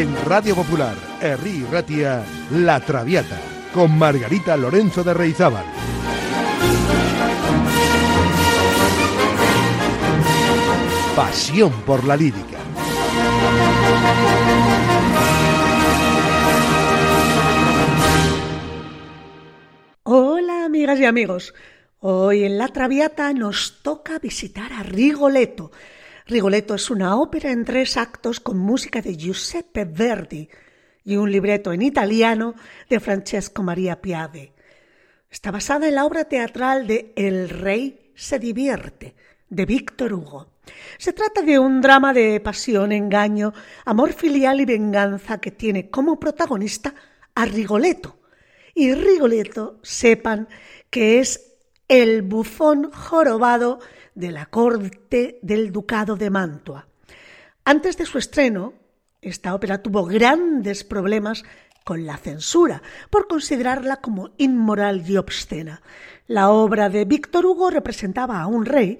En Radio Popular, Herri Ratia, La Traviata, con Margarita Lorenzo de Reizábal. Pasión por la lírica. Hola amigas y amigos. Hoy en La Traviata nos toca visitar a Rigoletto. Rigoletto es una ópera en tres actos con música de Giuseppe Verdi y un libreto en italiano de Francesco Maria Piave. Está basada en la obra teatral de El rey se divierte de Víctor Hugo. Se trata de un drama de pasión, engaño, amor filial y venganza que tiene como protagonista a Rigoletto. Y Rigoletto, sepan que es el bufón jorobado de la corte del ducado de Mantua. Antes de su estreno, esta ópera tuvo grandes problemas con la censura por considerarla como inmoral y obscena. La obra de Víctor Hugo representaba a un rey,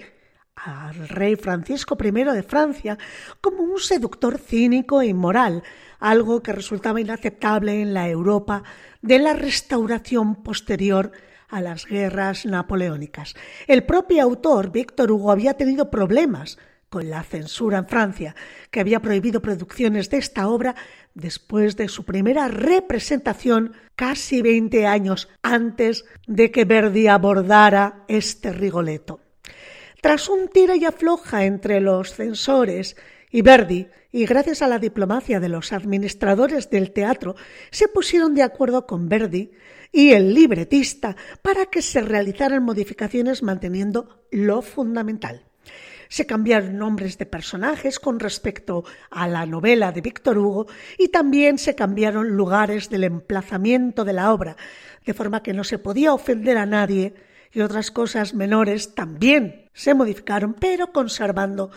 al rey Francisco I de Francia, como un seductor cínico e inmoral, algo que resultaba inaceptable en la Europa de la restauración posterior a las guerras napoleónicas. El propio autor, Víctor Hugo, había tenido problemas con la censura en Francia, que había prohibido producciones de esta obra después de su primera representación casi 20 años antes de que Verdi abordara este Rigoletto. Tras un tira y afloja entre los censores y Verdi, y gracias a la diplomacia de los administradores del teatro, se pusieron de acuerdo con Verdi y el libretista para que se realizaran modificaciones manteniendo lo fundamental. Se cambiaron nombres de personajes con respecto a la novela de Víctor Hugo y también se cambiaron lugares del emplazamiento de la obra, de forma que no se podía ofender a nadie y otras cosas menores también se modificaron, pero conservando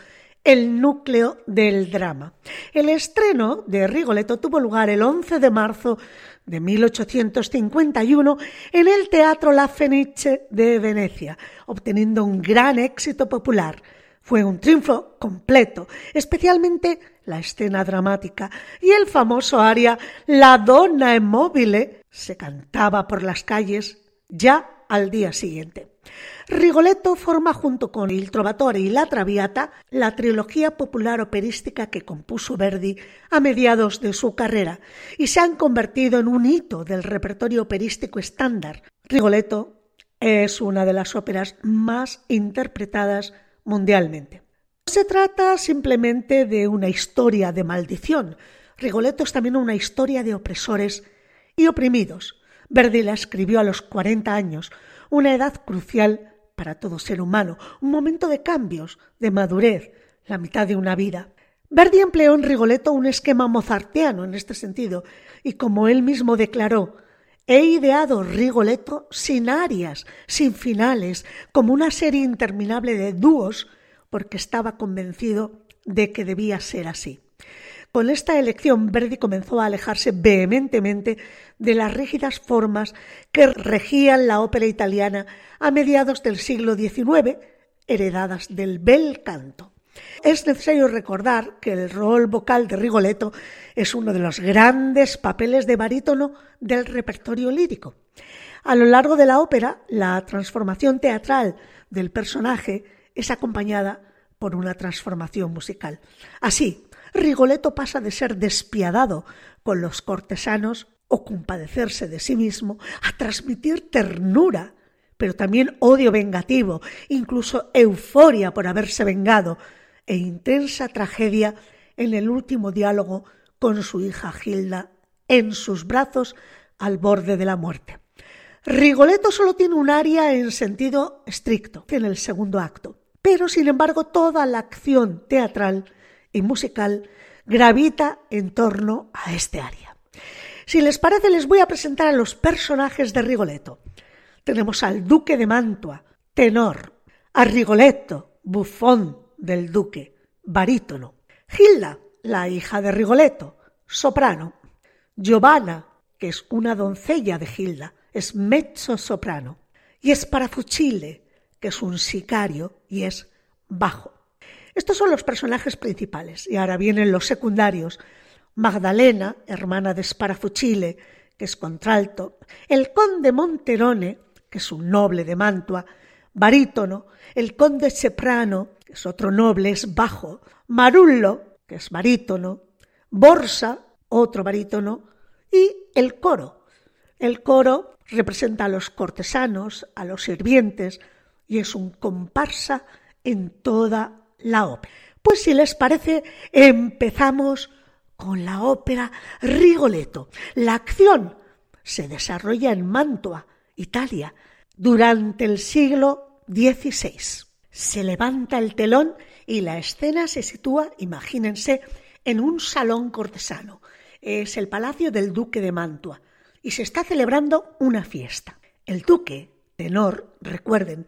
el núcleo del drama. El estreno de Rigoletto tuvo lugar el 11 de marzo de 1851 en el Teatro La Fenice de Venecia, obteniendo un gran éxito popular. Fue un triunfo completo, especialmente la escena dramática y el famoso aria La donna immobile se cantaba por las calles ya al día siguiente. Rigoletto forma junto con Il Trovatore y La Traviata la trilogía popular operística que compuso Verdi a mediados de su carrera y se han convertido en un hito del repertorio operístico estándar. Rigoletto es una de las óperas más interpretadas mundialmente. No se trata simplemente de una historia de maldición. Rigoletto es también una historia de opresores y oprimidos. Verdi la escribió a los 40 años, una edad crucial para todo ser humano, un momento de cambios, de madurez, la mitad de una vida. Verdi empleó en Rigoletto un esquema mozartiano en este sentido, y como él mismo declaró, he ideado Rigoletto sin arias, sin finales, como una serie interminable de dúos, porque estaba convencido de que debía ser así. Con esta elección, Verdi comenzó a alejarse vehementemente de las rígidas formas que regían la ópera italiana a mediados del siglo XIX, heredadas del bel canto. Es necesario recordar que el rol vocal de Rigoletto es uno de los grandes papeles de barítono del repertorio lírico. A lo largo de la ópera, la transformación teatral del personaje es acompañada por una transformación musical. Así, Rigoletto pasa de ser despiadado con los cortesanos o compadecerse de sí mismo a transmitir ternura, pero también odio vengativo, incluso euforia por haberse vengado e intensa tragedia en el último diálogo con su hija Gilda en sus brazos al borde de la muerte. Rigoletto solo tiene un aria en sentido estricto en el segundo acto, pero sin embargo toda la acción teatral y musical gravita en torno a este área. Si les parece, les voy a presentar a los personajes de Rigoletto. Tenemos al duque de Mantua, tenor, a Rigoletto, bufón del duque, barítono, Gilda, la hija de Rigoletto, soprano, Giovanna, que es una doncella de Gilda, es mezzo soprano, y Sparafucile, que es un sicario y es bajo. Estos son los personajes principales. Y ahora vienen los secundarios, Magdalena, hermana de Sparafucile, que es contralto, el conde Monterone, que es un noble de Mantua, barítono, el conde Seprano, que es otro noble, es bajo, Marullo, que es barítono, Borsa, otro barítono, y el coro. El coro representa a los cortesanos, a los sirvientes, y es un comparsa en toda la ópera. Pues si les parece, empezamos con la ópera Rigoletto. La acción se desarrolla en Mantua, Italia, durante el siglo XVI. Se levanta el telón y la escena se sitúa, imagínense, en un salón cortesano. Es el palacio del duque de Mantua y se está celebrando una fiesta. El duque, tenor, recuerden,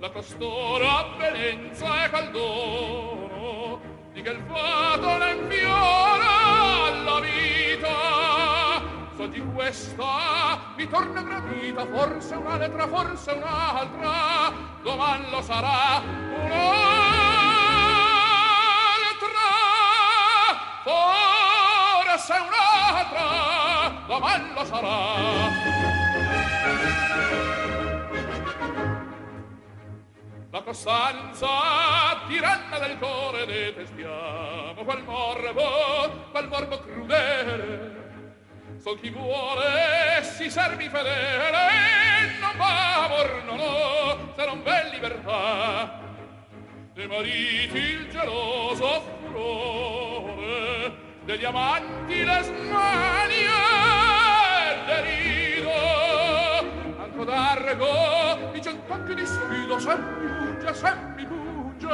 la pastora bellezza e Caldono di che il fato ne infiora la vita. So di questa mi torna gradita forse una lettera forse un'altra. Doman lo sarà un'altra. Forse un'altra. Doman lo sarà. La costanza tiranna del cuore detestiamo quel morbo quel morbo crudele. Sol chi vuole si servi fedele non va amor no no se non v'è libertà. Dei mariti il geloso furore degli amanti le smanie derido anco d'argo di cent'anche di sfido sempre punge, se mi punge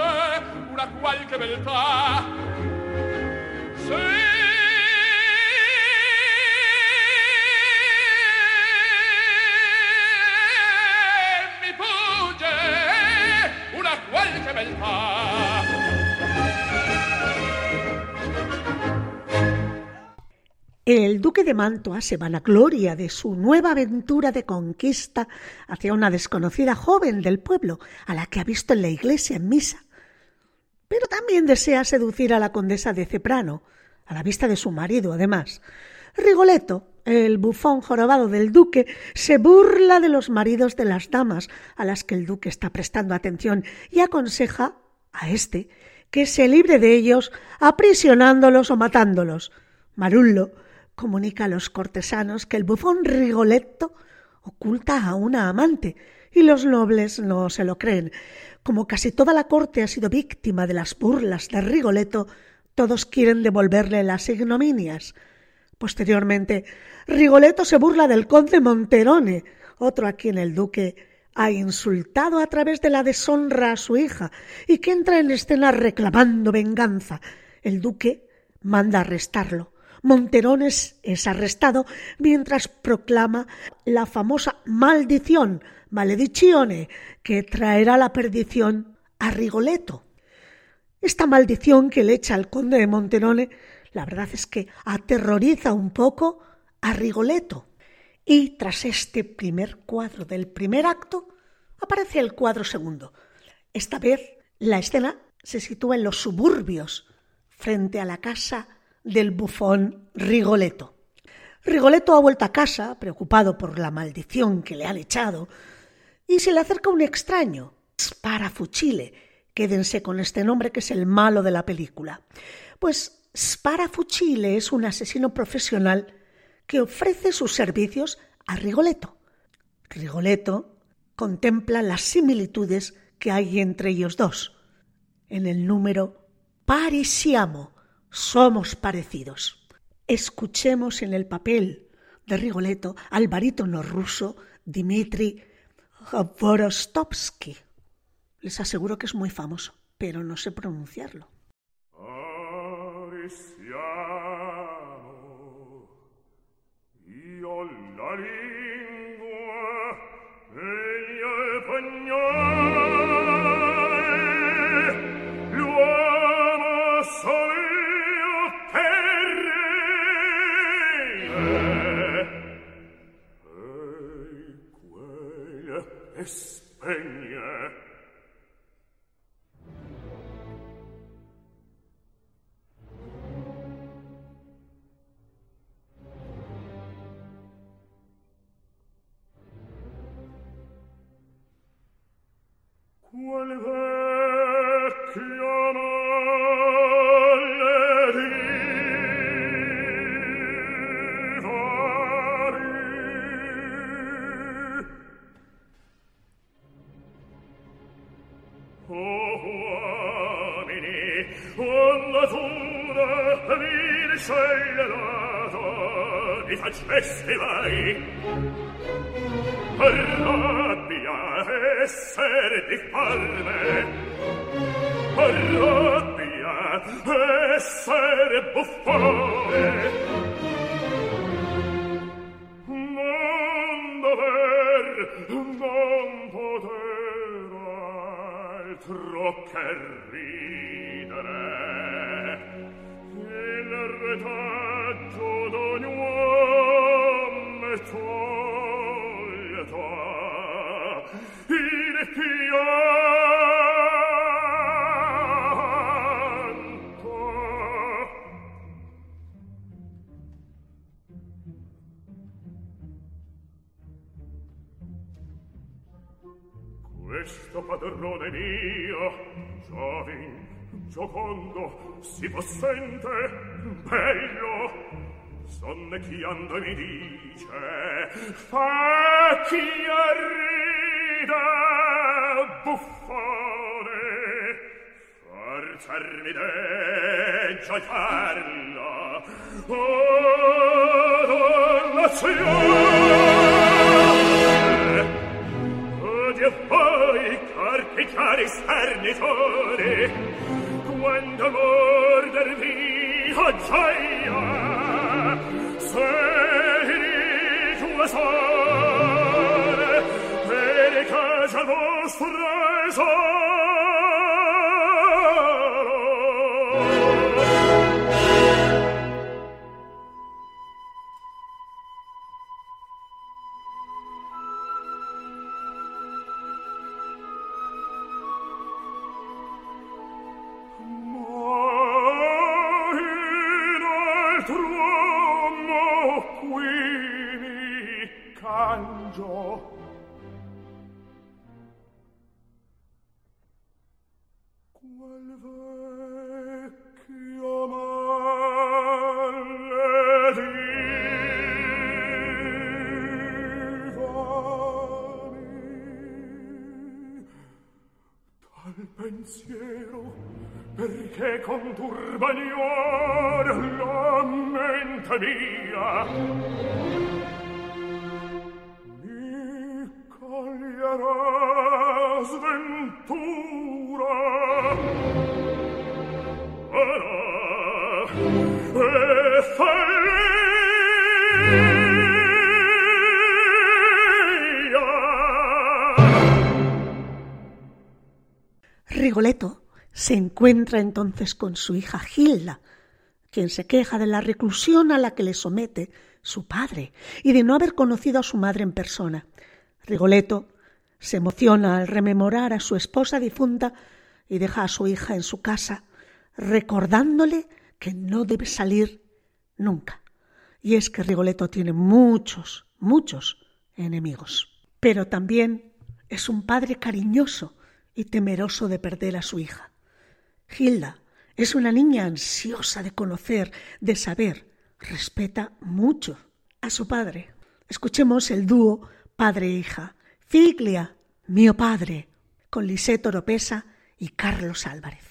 una qualche beltà. Se mi punge una qualche beltà. El duque de Mantua se vanagloria de su nueva aventura de conquista hacia una desconocida joven del pueblo, a la que ha visto en la iglesia en misa. Pero también desea seducir a la condesa de Ceprano, a la vista de su marido, además. Rigoletto, el bufón jorobado del duque, se burla de los maridos de las damas a las que el duque está prestando atención y aconseja a éste que se libre de ellos aprisionándolos o matándolos. Marullo comunica a los cortesanos que el bufón Rigoletto oculta a una amante, y los nobles no se lo creen. Como casi toda la corte ha sido víctima de las burlas de Rigoletto, todos quieren devolverle las ignominias. Posteriormente, Rigoletto se burla del conde Monterone, otro a quien el duque ha insultado a través de la deshonra a su hija y que entra en escena reclamando venganza. El duque manda arrestarlo. Monterones es arrestado mientras proclama la famosa maldición, maledicione, que traerá la perdición a Rigoletto. Esta maldición que le echa al conde de Monterone, la verdad es que aterroriza un poco a Rigoletto. Y tras este primer cuadro del primer acto, aparece el cuadro segundo. Esta vez la escena se sitúa en los suburbios, frente a la casa del bufón Rigoletto. Rigoletto ha vuelto a casa, preocupado por la maldición que le han echado, y se le acerca un extraño, Sparafucile. Quédense con este nombre que es el malo de la película. Pues Sparafucile es un asesino profesional que ofrece sus servicios a Rigoletto. Rigoletto contempla las similitudes que hay entre ellos dos. En el número Parisiamo somos parecidos. Escuchemos en el papel de Rigoletto al barítono ruso Dmitri Vorostovsky. Les aseguro que es muy famoso, pero no sé pronunciarlo. spegni vere buffone. Non dover non poter altro che ridere. Il retaggio d'ogni uomo è toglieta in questo padrone mio giovin giocondo si possente bello sonne chi anda mi dice fa chi arrida buffone forzarmi de gioiarla oh donna e poi chiare scarnitore quando morder vi ho gioia sei tua sole per casa vostra esor. che conturba gli or la mente mia mi coglierà sventura e fallir Rigoletto se encuentra entonces con su hija Gilda, quien se queja de la reclusión a la que le somete su padre y de no haber conocido a su madre en persona. Rigoletto se emociona al rememorar a su esposa difunta y deja a su hija en su casa, recordándole que no debe salir nunca. Y es que Rigoletto tiene muchos, muchos enemigos. Pero también es un padre cariñoso y temeroso de perder a su hija. Gilda es una niña ansiosa de conocer, de saber, respeta mucho a su padre. Escuchemos el dúo padre-hija, Figlia, mio padre, con Lisette Oropesa y Carlos Álvarez.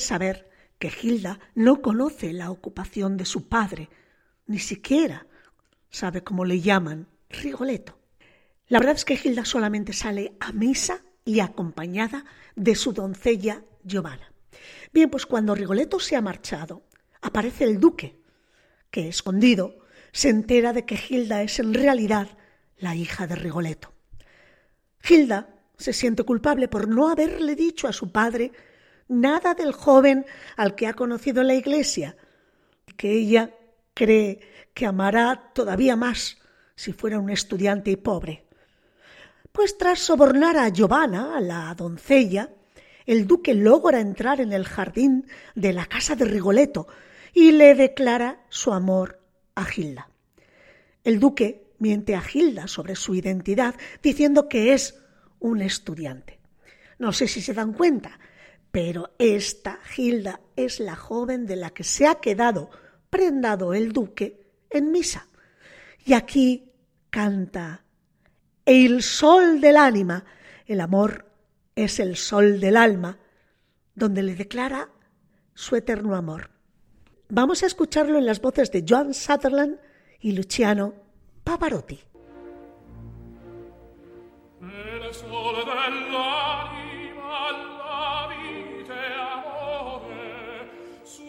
Saber que Gilda no conoce la ocupación de su padre, ni siquiera sabe cómo le llaman Rigoletto. La verdad es que Gilda solamente sale a misa y acompañada de su doncella Giovanna. Bien, pues cuando Rigoletto se ha marchado, aparece el duque, que escondido se entera de que Gilda es en realidad la hija de Rigoletto. Gilda se siente culpable por no haberle dicho a su padre nada del joven al que ha conocido la iglesia, que ella cree que amará todavía más si fuera un estudiante y pobre. Pues tras sobornar a Giovanna, la doncella, el duque logra entrar en el jardín de la casa de Rigoletto y le declara su amor a Gilda. El duque miente a Gilda sobre su identidad diciendo que es un estudiante. No sé si se dan cuenta, pero esta Gilda es la joven de la que se ha quedado prendado el duque en misa. Y aquí canta El sol del ánima, el amor es el sol del alma, donde le declara su eterno amor. Vamos a escucharlo en las voces de Joan Sutherland y Luciano Pavarotti. El sol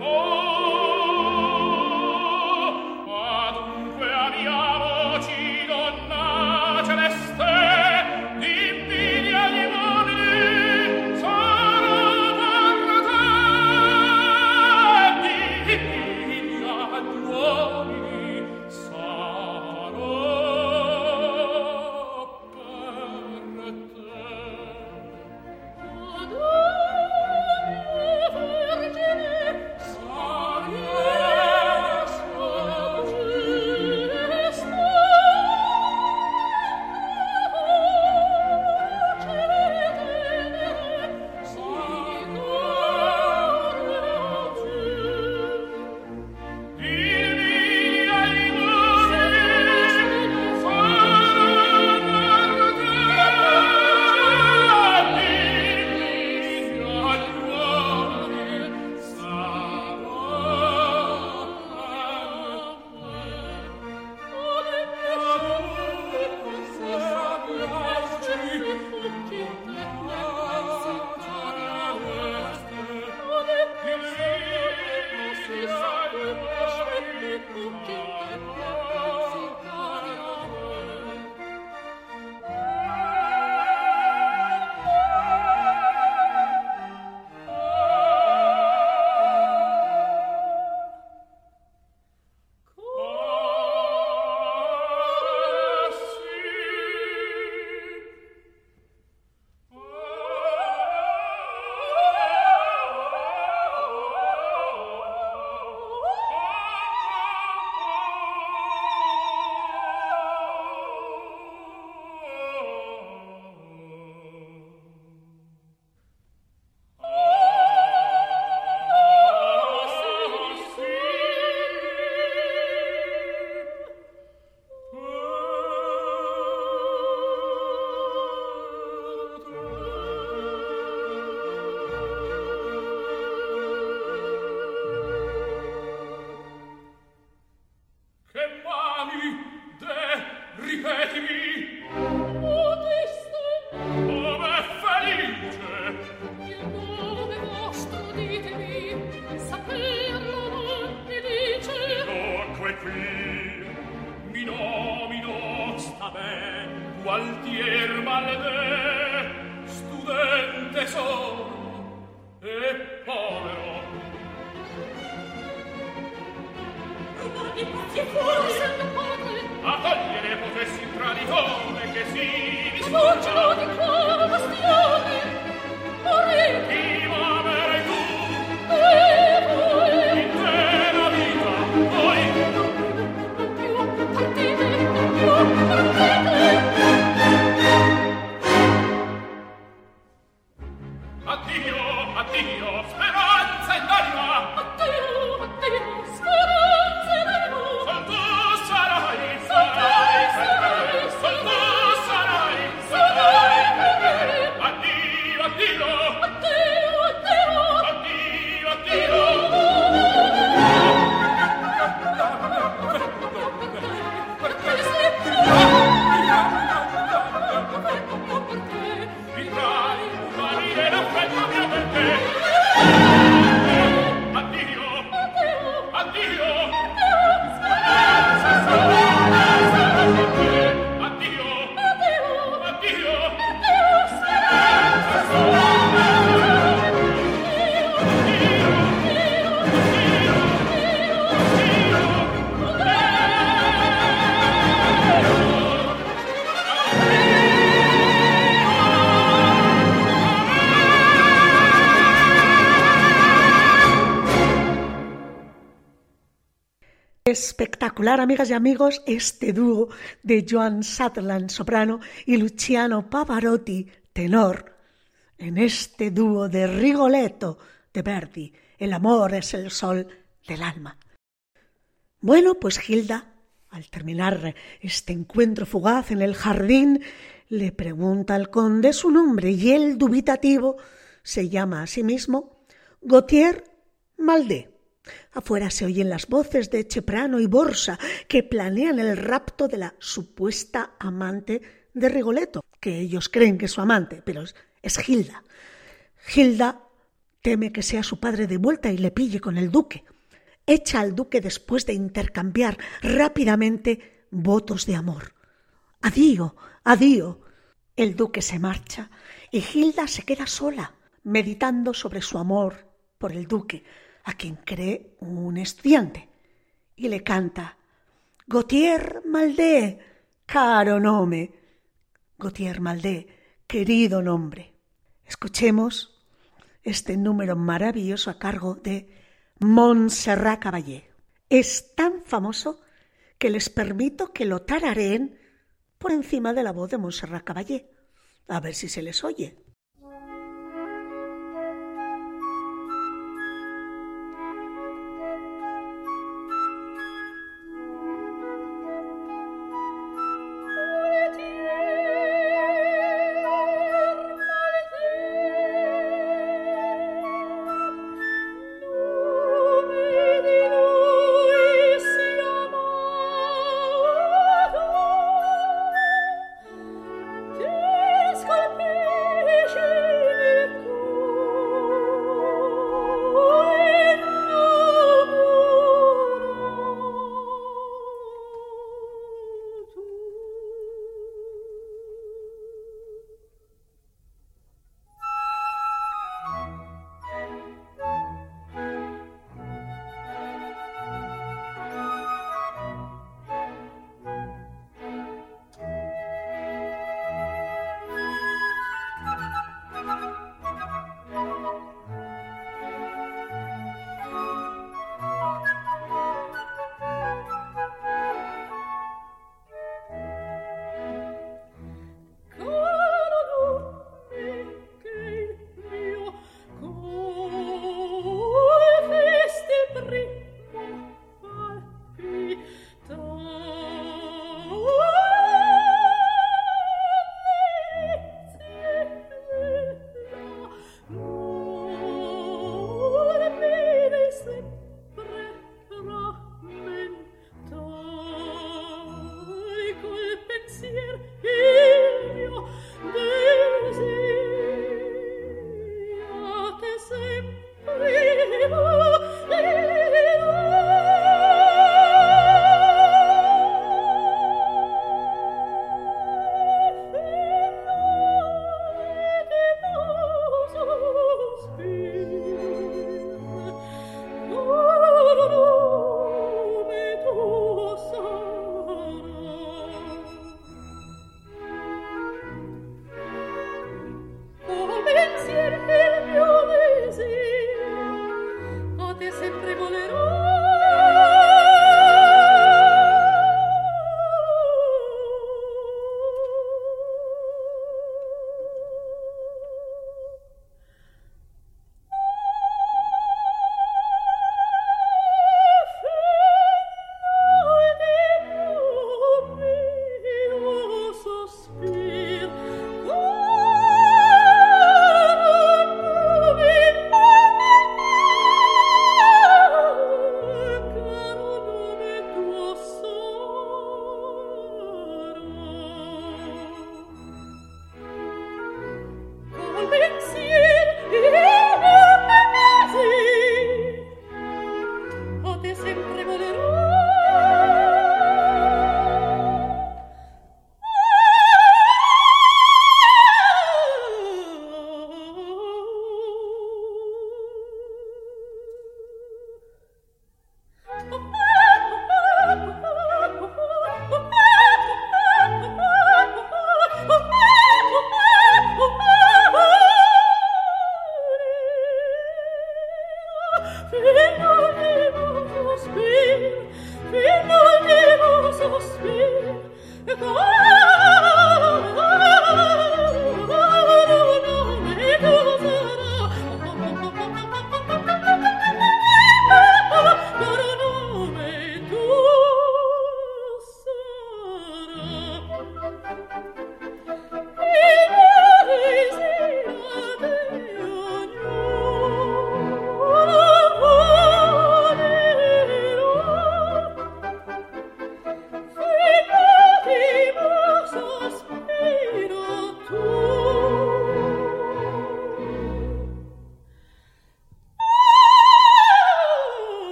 Oh! Espectacular, amigas y amigos, este dúo de Joan Sutherland, soprano, y Luciano Pavarotti, tenor, en este dúo de Rigoletto de Verdi, El amor es el sol del alma. Bueno, pues Gilda, al terminar este encuentro fugaz en el jardín, le pregunta al conde su nombre y el dubitativo se llama a sí mismo Gautier Maldé. Afuera se oyen las voces de Cheprano y Borsa que planean el rapto de la supuesta amante de Rigoletto, que ellos creen que es su amante, pero es Gilda. Gilda Teme que sea su padre de vuelta y le pille con el duque. Echa al duque después de intercambiar rápidamente votos de amor. Adiós, adiós. El duque se marcha y Gilda se queda sola, meditando sobre su amor por el duque, a quien cree un estudiante, y le canta Gautier Maldé, caro nome. Gautier Maldé, querido nombre. Escuchemos este número maravilloso a cargo de Montserrat Caballé. Es tan famoso que les permito que lo tarareen por encima de la voz de Montserrat Caballé. A ver si se les oye.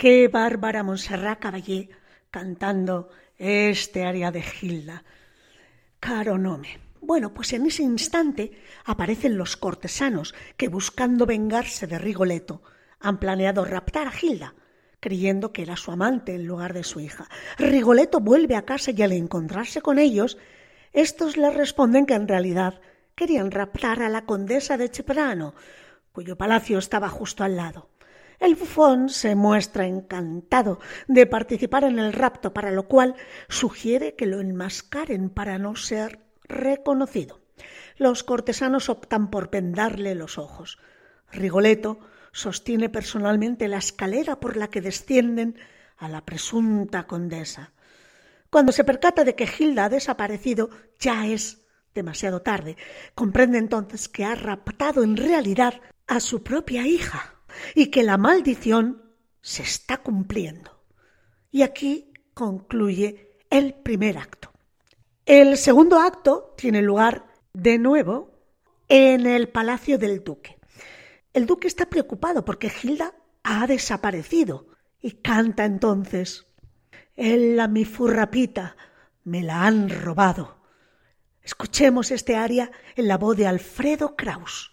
Qué bárbara Montserrat Caballé cantando este área de Gilda. Caro nome. Bueno, pues en ese instante aparecen los cortesanos que buscando vengarse de Rigoletto han planeado raptar a Gilda, creyendo que era su amante en lugar de su hija. Rigoletto vuelve a casa y al encontrarse con ellos, estos le responden que en realidad querían raptar a la condesa de Ceprano, cuyo palacio estaba justo al lado. El bufón se muestra encantado de participar en el rapto, para lo cual sugiere que lo enmascaren para no ser reconocido. Los cortesanos optan por vendarle los ojos. Rigoletto sostiene personalmente la escalera por la que descienden a la presunta condesa. Cuando se percata de que Gilda ha desaparecido, ya es demasiado tarde. Comprende entonces que ha raptado en realidad a su propia hija y que la maldición se está cumpliendo. Y aquí concluye el primer acto. El segundo acto tiene lugar de nuevo en el palacio del duque. El duque está preocupado porque Gilda ha desaparecido y canta entonces Ella mi furrapita, me la han robado. Escuchemos este aria en la voz de Alfredo Kraus.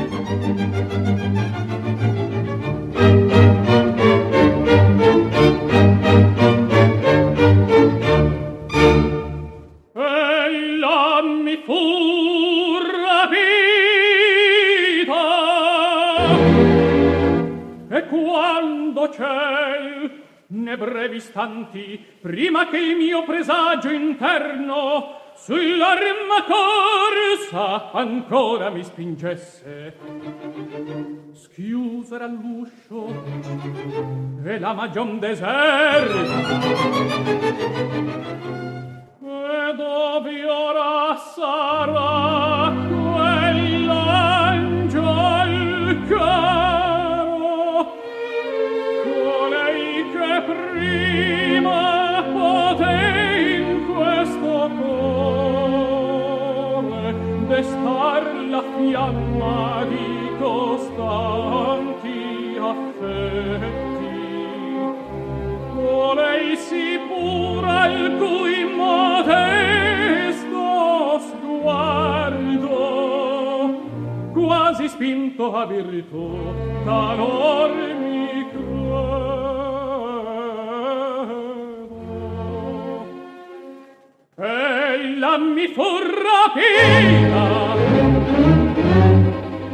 ne brevi istanti prima che il mio presagio interno sull'arma ancora mi spingesse. Schiusera l'uscio e la magion deserta e dove ora sarà la fiamma di costanti affetti colei si pura il cui modesto sguardo quasi spinto a virtù talor mi credo. Ella mi fu rapita.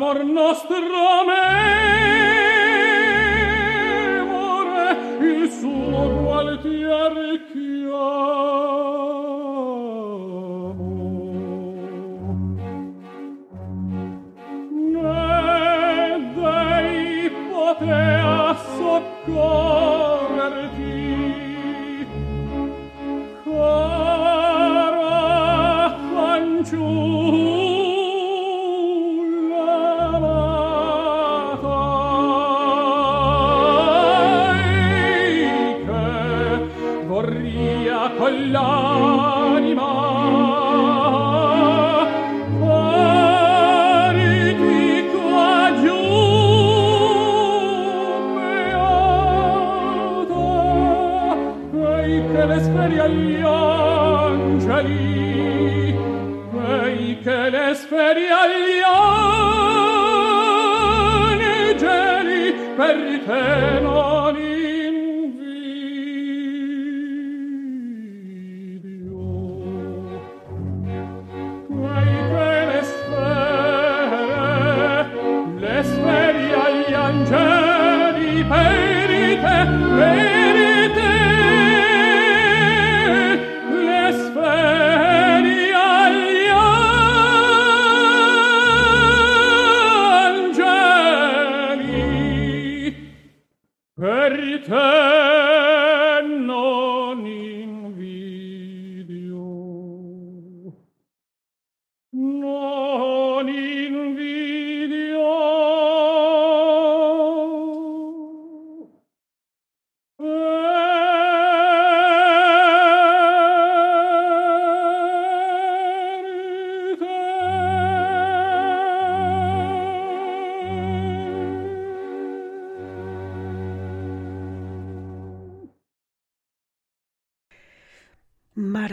amor nostro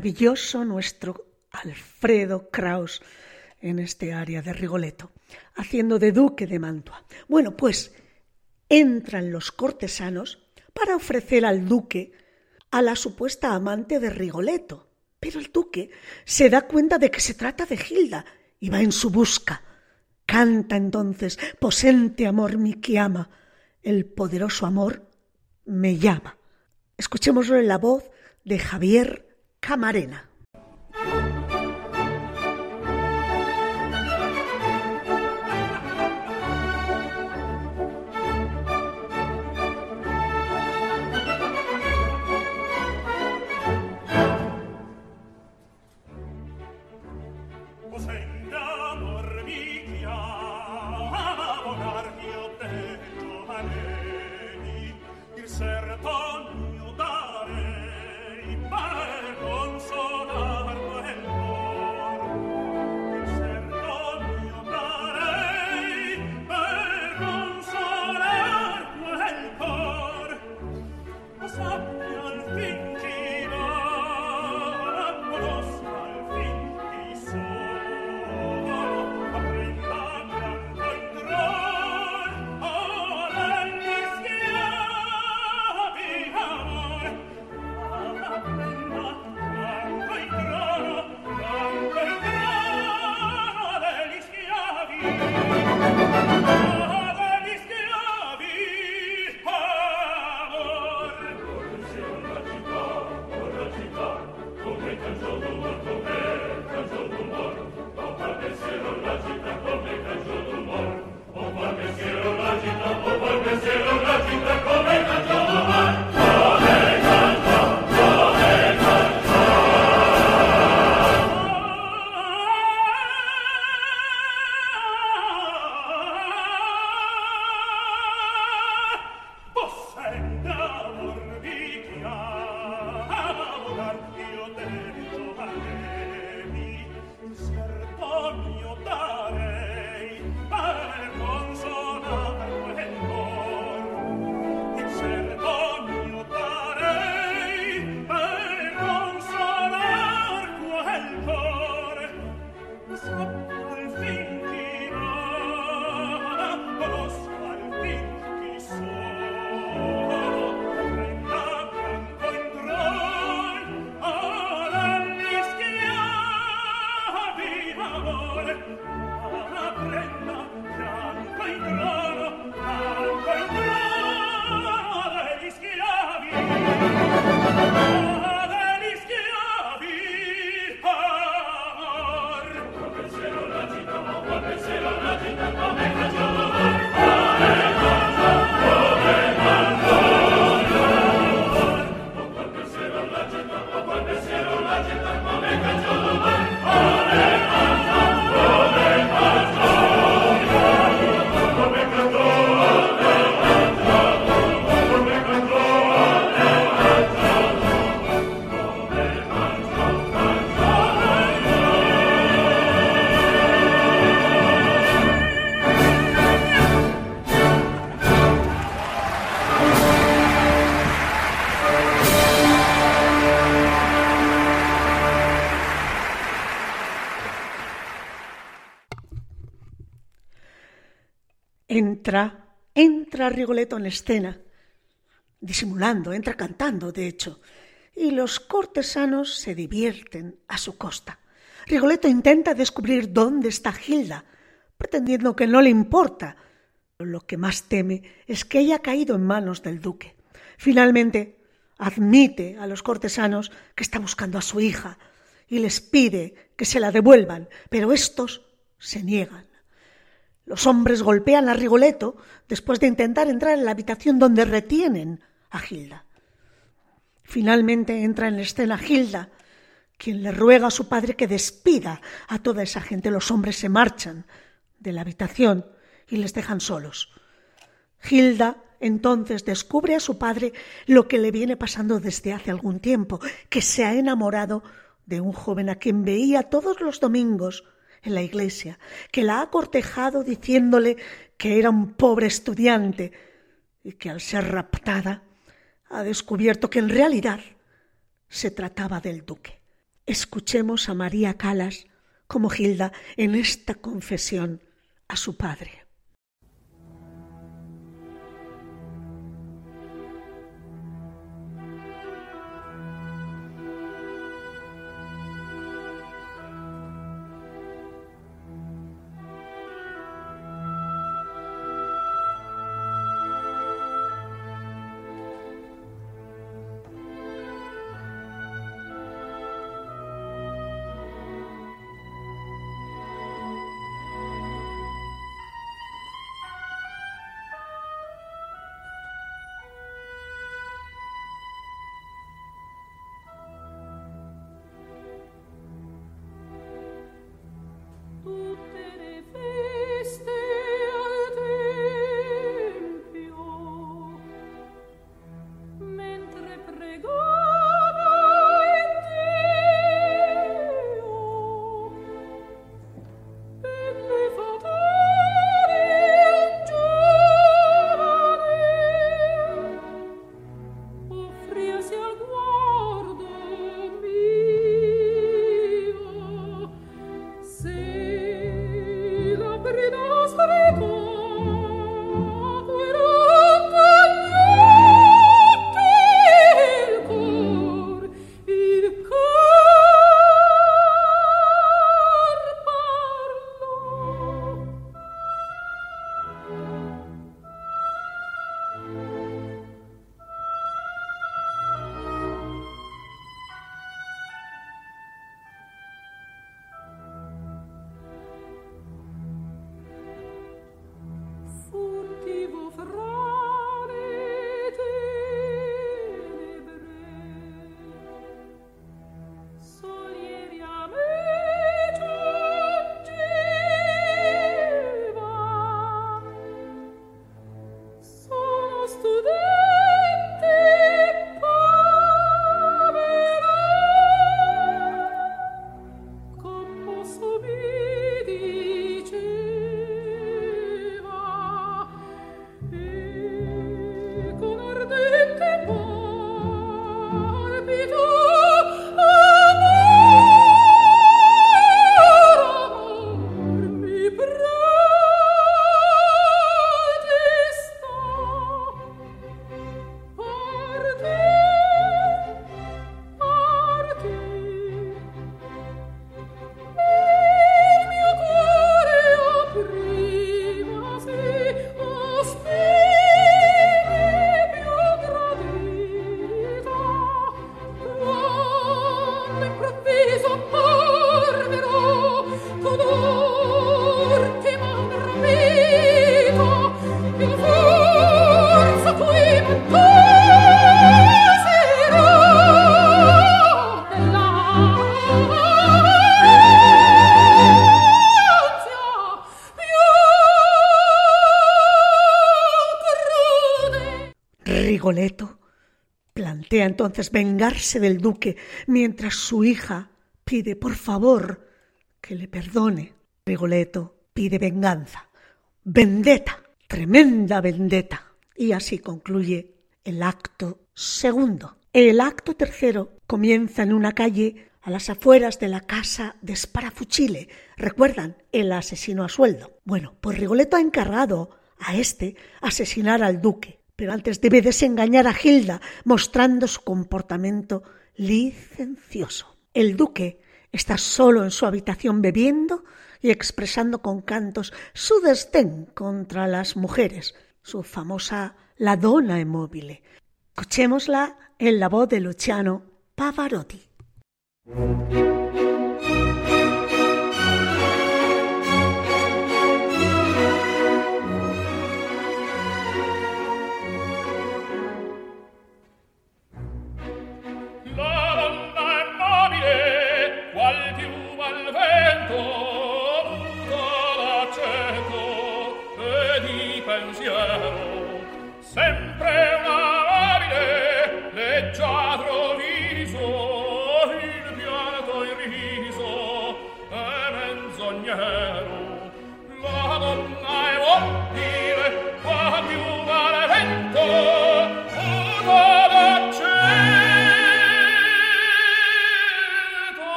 maravilloso nuestro Alfredo Kraus en este área de Rigoletto, haciendo de duque de Mantua. Bueno, pues entran los cortesanos para ofrecer al duque a la supuesta amante de Rigoletto, pero el duque se da cuenta de que se trata de Gilda y va en su busca. Canta entonces, posente amor mi que ama, el poderoso amor me llama. Escuchémoslo en la voz de Javier Camarena. Entra, entra Rigoletto en escena, disimulando, entra cantando, de hecho, y los cortesanos se divierten a su costa. Rigoletto intenta descubrir dónde está Gilda, pretendiendo que no le importa. Lo que más teme es que haya caído en manos del duque. Finalmente, admite a los cortesanos que está buscando a su hija y les pide que se la devuelvan, pero estos se niegan. Los hombres golpean a Rigoletto después de intentar entrar en la habitación donde retienen a Gilda. Finalmente entra en escena Gilda, quien le ruega a su padre que despida a toda esa gente. Los hombres se marchan de la habitación y les dejan solos. Gilda entonces descubre a su padre lo que le viene pasando desde hace algún tiempo, que se ha enamorado de un joven a quien veía todos los domingos en la iglesia, que la ha cortejado diciéndole que era un pobre estudiante y que al ser raptada ha descubierto que en realidad se trataba del duque. Escuchemos a María Calas como Gilda en esta confesión a su padre. Plantea entonces vengarse del duque mientras su hija pide por favor que le perdone. Rigoletto pide venganza, vendetta, tremenda vendetta. Y así concluye el acto segundo. El acto tercero comienza en una calle a las afueras de la casa de Sparafucile. ¿Recuerdan? El asesino a sueldo. Bueno, pues Rigoletto ha encargado a este asesinar al duque, pero antes debe desengañar a Hilda mostrando su comportamiento licencioso. El duque está solo en su habitación bebiendo y expresando con cantos su desdén contra las mujeres, su famosa La donna immobile. Escuchémosla en la voz de Luciano Pavarotti.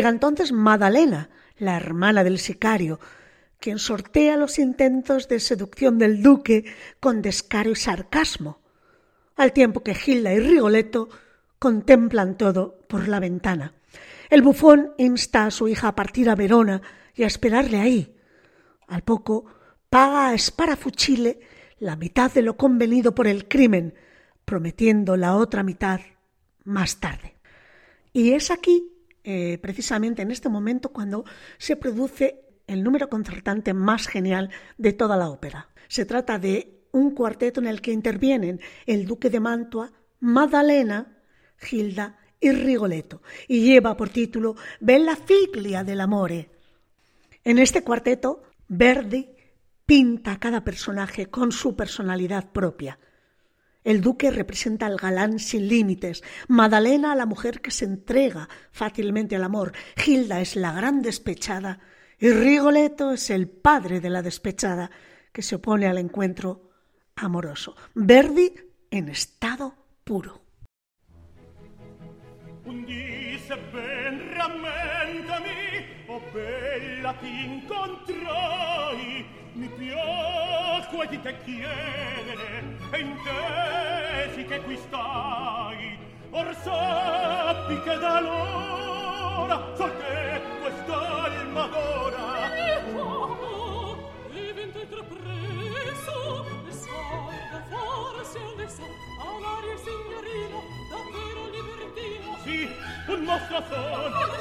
Llega entonces Madalena, la hermana del sicario, quien sortea los intentos de seducción del duque con descaro y sarcasmo, al tiempo que Gilda y Rigoletto contemplan todo por la ventana. El bufón insta a su hija a partir a Verona y a esperarle ahí. Al poco paga a Sparafucile la mitad de lo convenido por el crimen, prometiendo la otra mitad más tarde. Y es aquí eh, precisamente en este momento cuando se produce el número concertante más genial de toda la ópera. Se trata de un cuarteto en el que intervienen el duque de Mantua, Maddalena, Gilda y Rigoletto, y lleva por título Bella figlia del amore. En este cuarteto, Verdi pinta a cada personaje con su personalidad propia el duque representa al galán sin límites, Madalena a la mujer que se entrega fácilmente al amor, Gilda es la gran despechada y Rigoletto es el padre de la despechada que se opone al encuentro amoroso. Verdi en estado puro. mi piacque di te chiedere e intesi che qui stai. Or sappi che da l'ora sol te quest'alma d'ora mio un mostratore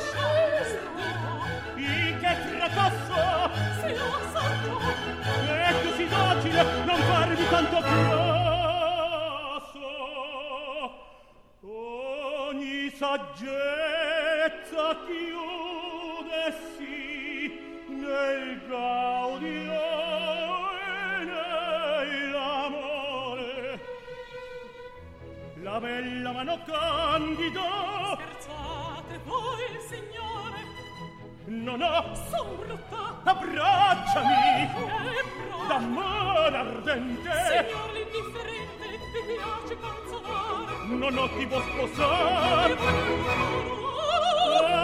in che fracasso. Se lo santo è così docile non farmi tanto grosso. Ogni saggezza chiudessi nel gaudio la bella mano candida scherzate voi signore. Non ho son brutta. abbracciami eh, d'amore ardente. Signor l'indifferente ti piace canzonare. Non ho ti può sposare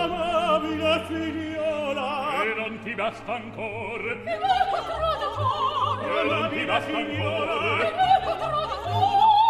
amabile figliola. E non ti basta ancora. E voglio trovo amabile figliola.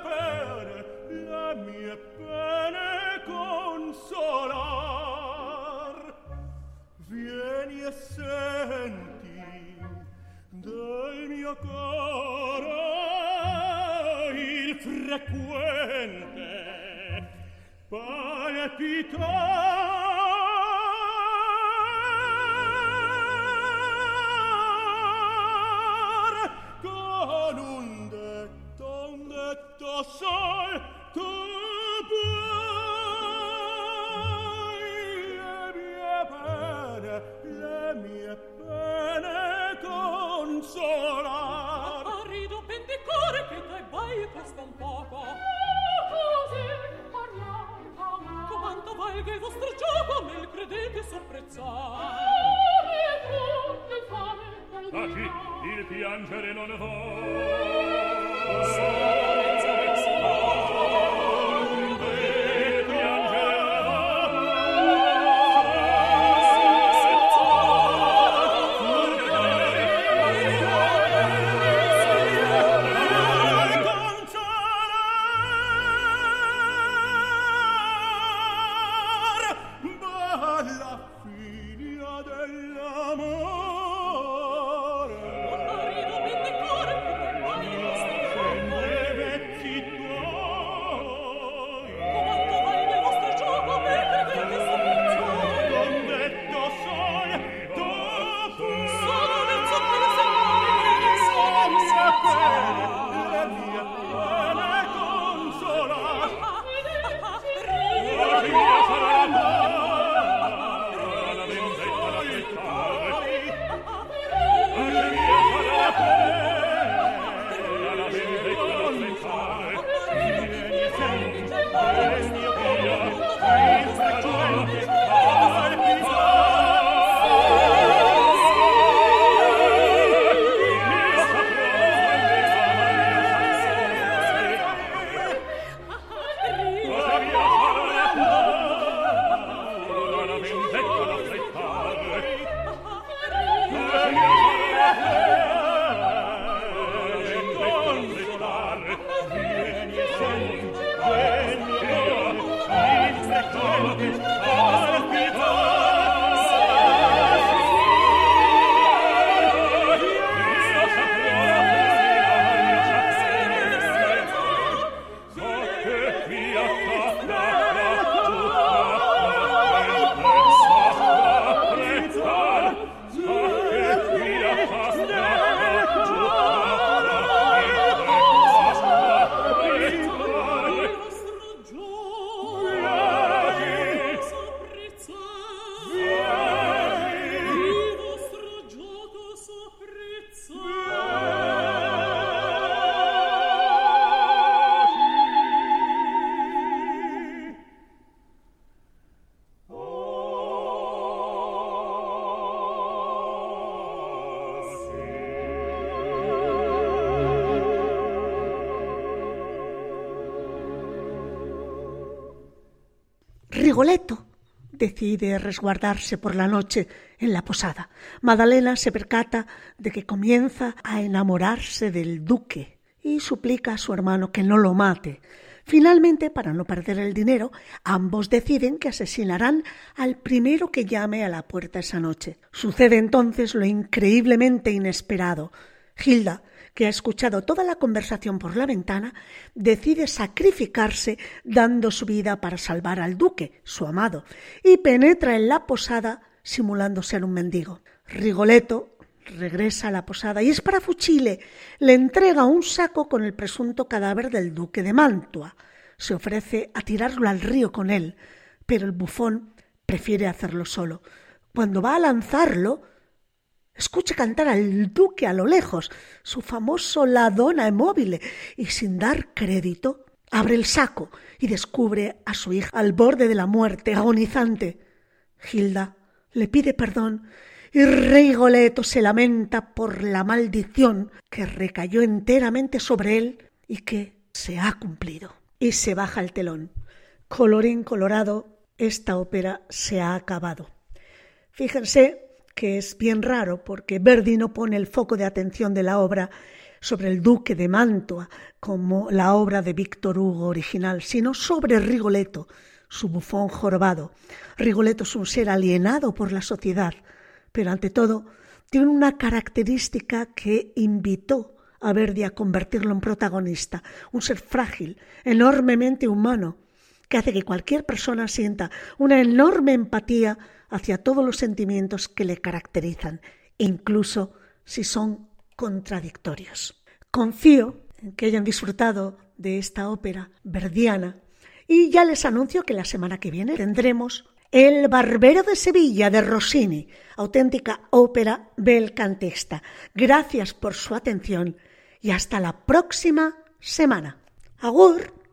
pene le mie pene consolar. Vieni e senti del mio coro il frequente palpitar decide resguardarse por la noche en la posada. Madalena se percata de que comienza a enamorarse del duque y suplica a su hermano que no lo mate. Finalmente, para no perder el dinero, ambos deciden que asesinarán al primero que llame a la puerta esa noche. Sucede entonces lo increíblemente inesperado. Hilda, que ha escuchado toda la conversación por la ventana, decide sacrificarse dando su vida para salvar al duque, su amado, y penetra en la posada simulando ser un mendigo. Rigoletto regresa a la posada y Sparafucile le entrega un saco con el presunto cadáver del duque de Mantua. se ofrece a tirarlo al río con él, pero el bufón prefiere hacerlo solo. Cuando va a lanzarlo, escucha cantar al duque a lo lejos, su famoso La Donna móvil, y sin dar crédito, abre el saco y descubre a su hija al borde de la muerte, agonizante. Gilda le pide perdón y Rigoletto se lamenta por la maldición que recayó enteramente sobre él y que se ha cumplido. Y se baja el telón. Colorín colorado, esta ópera se ha acabado. Fíjense que es bien raro porque Verdi no pone el foco de atención de la obra sobre el duque de Mantua como la obra de Víctor Hugo original, sino sobre Rigoletto, su bufón jorobado. Rigoletto es un ser alienado por la sociedad, pero ante todo tiene una característica que invitó a Verdi a convertirlo en protagonista, un ser frágil, enormemente humano, que hace que cualquier persona sienta una enorme empatía hacia todos los sentimientos que le caracterizan, incluso si son contradictorios. Confío en que hayan disfrutado de esta ópera verdiana y ya les anuncio que la semana que viene tendremos El Barbero de Sevilla de Rossini, auténtica ópera belcantista. Gracias por su atención y hasta la próxima semana. Agur.